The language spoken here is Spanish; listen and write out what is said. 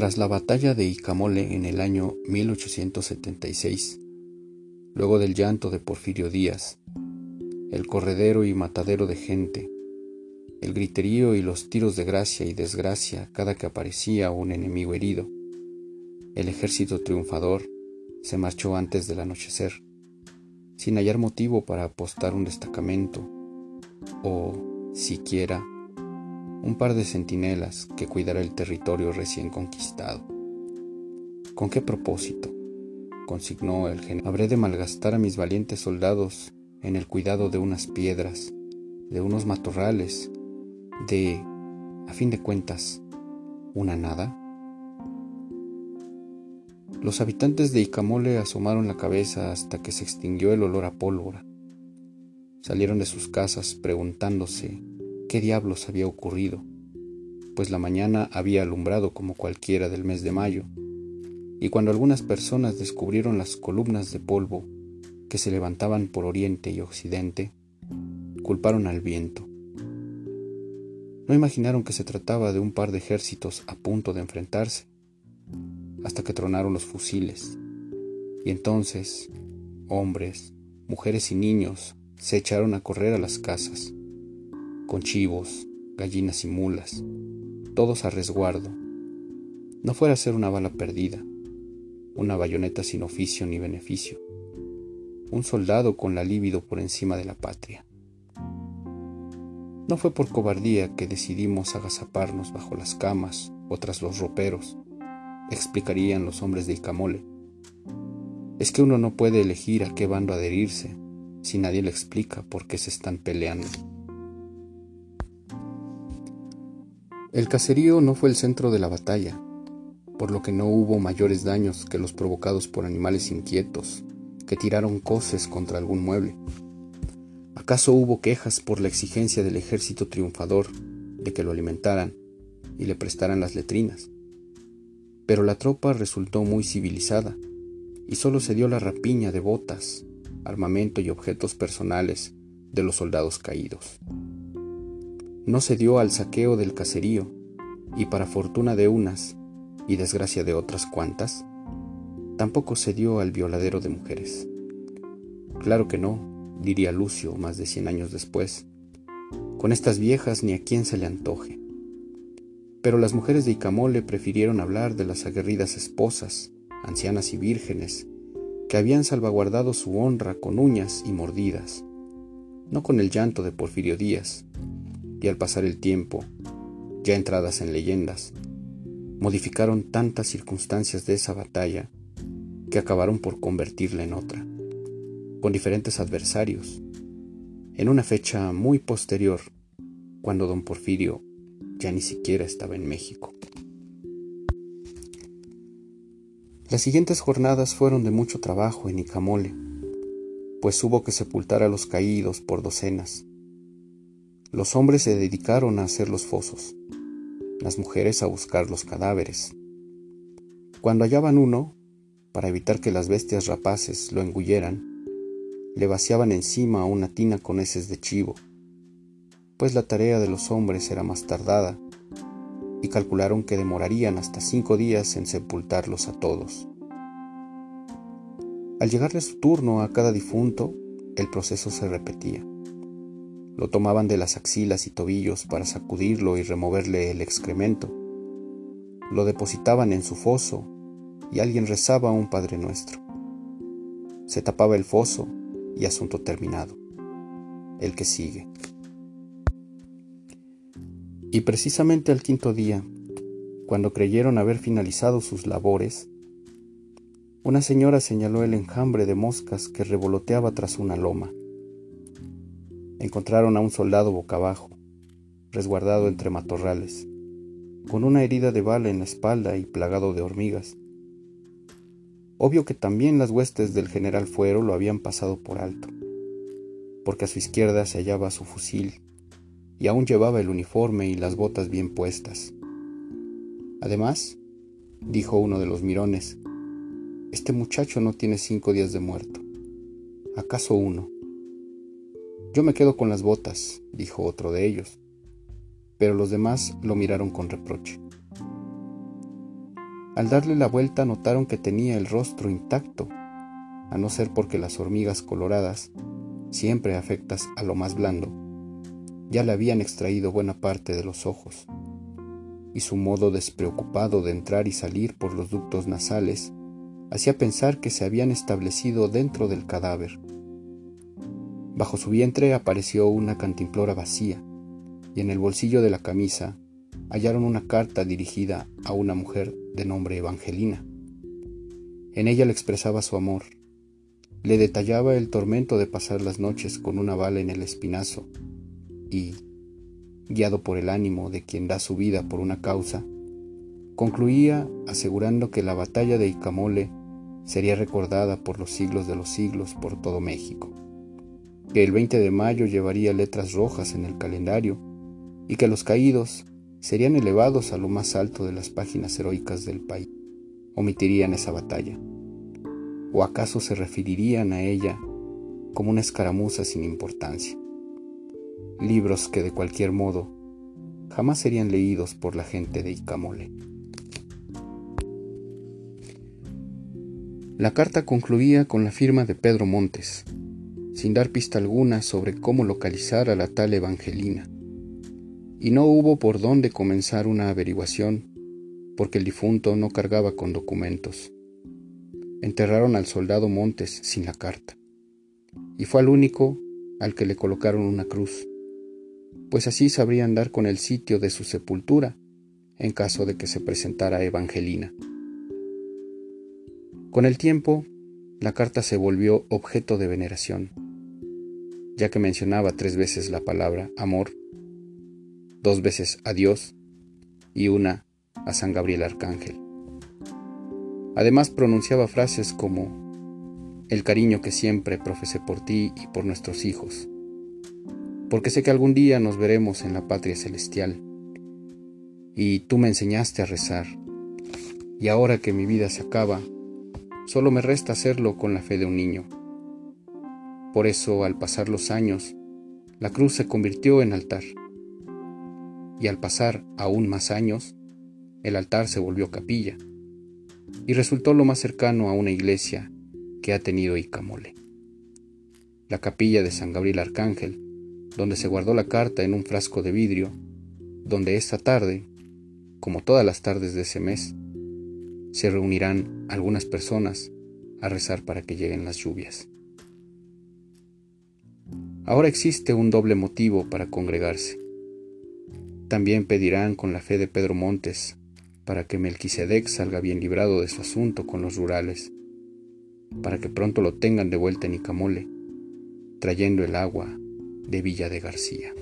Tras la batalla de Icamole en el año 1876, luego del llanto de Porfirio Díaz, el corredero y matadero de gente, el griterío y los tiros de gracia y desgracia cada que aparecía un enemigo herido, el ejército triunfador se marchó antes del anochecer, sin hallar motivo para apostar un destacamento o, siquiera, un par de centinelas que cuidara el territorio recién conquistado. ¿Con qué propósito? consignó el general. Habré de malgastar a mis valientes soldados en el cuidado de unas piedras, de unos matorrales, de, a fin de cuentas, una nada. Los habitantes de Icamole asomaron la cabeza hasta que se extinguió el olor a pólvora. Salieron de sus casas preguntándose qué diablos había ocurrido, pues la mañana había alumbrado como cualquiera del mes de mayo, y cuando algunas personas descubrieron las columnas de polvo que se levantaban por oriente y occidente, culparon al viento. No imaginaron que se trataba de un par de ejércitos a punto de enfrentarse, hasta que tronaron los fusiles, y entonces hombres, mujeres y niños se echaron a correr a las casas, con chivos, gallinas y mulas, todos a resguardo. No fuera a ser una bala perdida, una bayoneta sin oficio ni beneficio, un soldado con la libido por encima de la patria. No fue por cobardía que decidimos agazaparnos bajo las camas o tras los roperos, explicarían los hombres de Icamole. Es que uno no puede elegir a qué bando adherirse si nadie le explica por qué se están peleando. El caserío no fue el centro de la batalla, por lo que no hubo mayores daños que los provocados por animales inquietos que tiraron coces contra algún mueble. ¿Acaso hubo quejas por la exigencia del ejército triunfador de que lo alimentaran y le prestaran las letrinas? Pero la tropa resultó muy civilizada y solo se dio la rapiña de botas, armamento y objetos personales de los soldados caídos no se dio al saqueo del caserío, y para fortuna de unas y desgracia de otras cuantas, tampoco se dio al violadero de mujeres. Claro que no, diría Lucio más de cien años después, con estas viejas ni a quien se le antoje. Pero las mujeres de Icamole prefirieron hablar de las aguerridas esposas, ancianas y vírgenes, que habían salvaguardado su honra con uñas y mordidas, no con el llanto de Porfirio Díaz, y al pasar el tiempo, ya entradas en leyendas, modificaron tantas circunstancias de esa batalla que acabaron por convertirla en otra, con diferentes adversarios, en una fecha muy posterior, cuando don Porfirio ya ni siquiera estaba en México. Las siguientes jornadas fueron de mucho trabajo en Icamole, pues hubo que sepultar a los caídos por docenas, los hombres se dedicaron a hacer los fosos, las mujeres a buscar los cadáveres. Cuando hallaban uno, para evitar que las bestias rapaces lo engulleran, le vaciaban encima una tina con heces de chivo, pues la tarea de los hombres era más tardada, y calcularon que demorarían hasta cinco días en sepultarlos a todos. Al llegarle su turno a cada difunto, el proceso se repetía. Lo tomaban de las axilas y tobillos para sacudirlo y removerle el excremento. Lo depositaban en su foso y alguien rezaba un Padre Nuestro. Se tapaba el foso y asunto terminado. El que sigue. Y precisamente al quinto día, cuando creyeron haber finalizado sus labores, una señora señaló el enjambre de moscas que revoloteaba tras una loma encontraron a un soldado boca abajo, resguardado entre matorrales, con una herida de bala en la espalda y plagado de hormigas. Obvio que también las huestes del general Fuero lo habían pasado por alto, porque a su izquierda se hallaba su fusil y aún llevaba el uniforme y las botas bien puestas. Además, dijo uno de los mirones, este muchacho no tiene cinco días de muerto. ¿Acaso uno? Yo me quedo con las botas, dijo otro de ellos, pero los demás lo miraron con reproche. Al darle la vuelta notaron que tenía el rostro intacto, a no ser porque las hormigas coloradas, siempre afectas a lo más blando, ya le habían extraído buena parte de los ojos, y su modo despreocupado de entrar y salir por los ductos nasales hacía pensar que se habían establecido dentro del cadáver. Bajo su vientre apareció una cantimplora vacía, y en el bolsillo de la camisa hallaron una carta dirigida a una mujer de nombre Evangelina. En ella le expresaba su amor, le detallaba el tormento de pasar las noches con una bala en el espinazo y, guiado por el ánimo de quien da su vida por una causa, concluía asegurando que la batalla de Icamole sería recordada por los siglos de los siglos por todo México, que el 20 de mayo llevaría letras rojas en el calendario y que los caídos serían elevados a lo más alto de las páginas heroicas del país. Omitirían esa batalla. ¿O acaso se referirían a ella como una escaramuza sin importancia? Libros que de cualquier modo jamás serían leídos por la gente de Icamole. La carta concluía con la firma de Pedro Montes, sin dar pista alguna sobre cómo localizar a la tal Evangelina y no hubo por dónde comenzar una averiguación, porque el difunto no cargaba con documentos. Enterraron al soldado Montes sin la carta, y fue al único al que le colocaron una cruz, pues así sabrían dar con el sitio de su sepultura en caso de que se presentara Evangelina. Con el tiempo, la carta se volvió objeto de veneración, ya que mencionaba tres veces la palabra amor dos veces a Dios y una a San Gabriel Arcángel. Además pronunciaba frases como el cariño que siempre profesé por ti y por nuestros hijos, porque sé que algún día nos veremos en la patria celestial, y tú me enseñaste a rezar, y ahora que mi vida se acaba, solo me resta hacerlo con la fe de un niño. Por eso, al pasar los años, la cruz se convirtió en altar y al pasar aún más años, el altar se volvió capilla y resultó lo más cercano a una iglesia que ha tenido Icamole. La capilla de San Gabriel Arcángel, donde se guardó la carta en un frasco de vidrio, donde esta tarde, como todas las tardes de ese mes, se reunirán algunas personas a rezar para que lleguen las lluvias. Ahora existe un doble motivo para congregarse. También pedirán con la fe de Pedro Montes, para que Melquisedec salga bien librado de su asunto con los rurales, para que pronto lo tengan de vuelta en Icamole, trayendo el agua de Villa de García.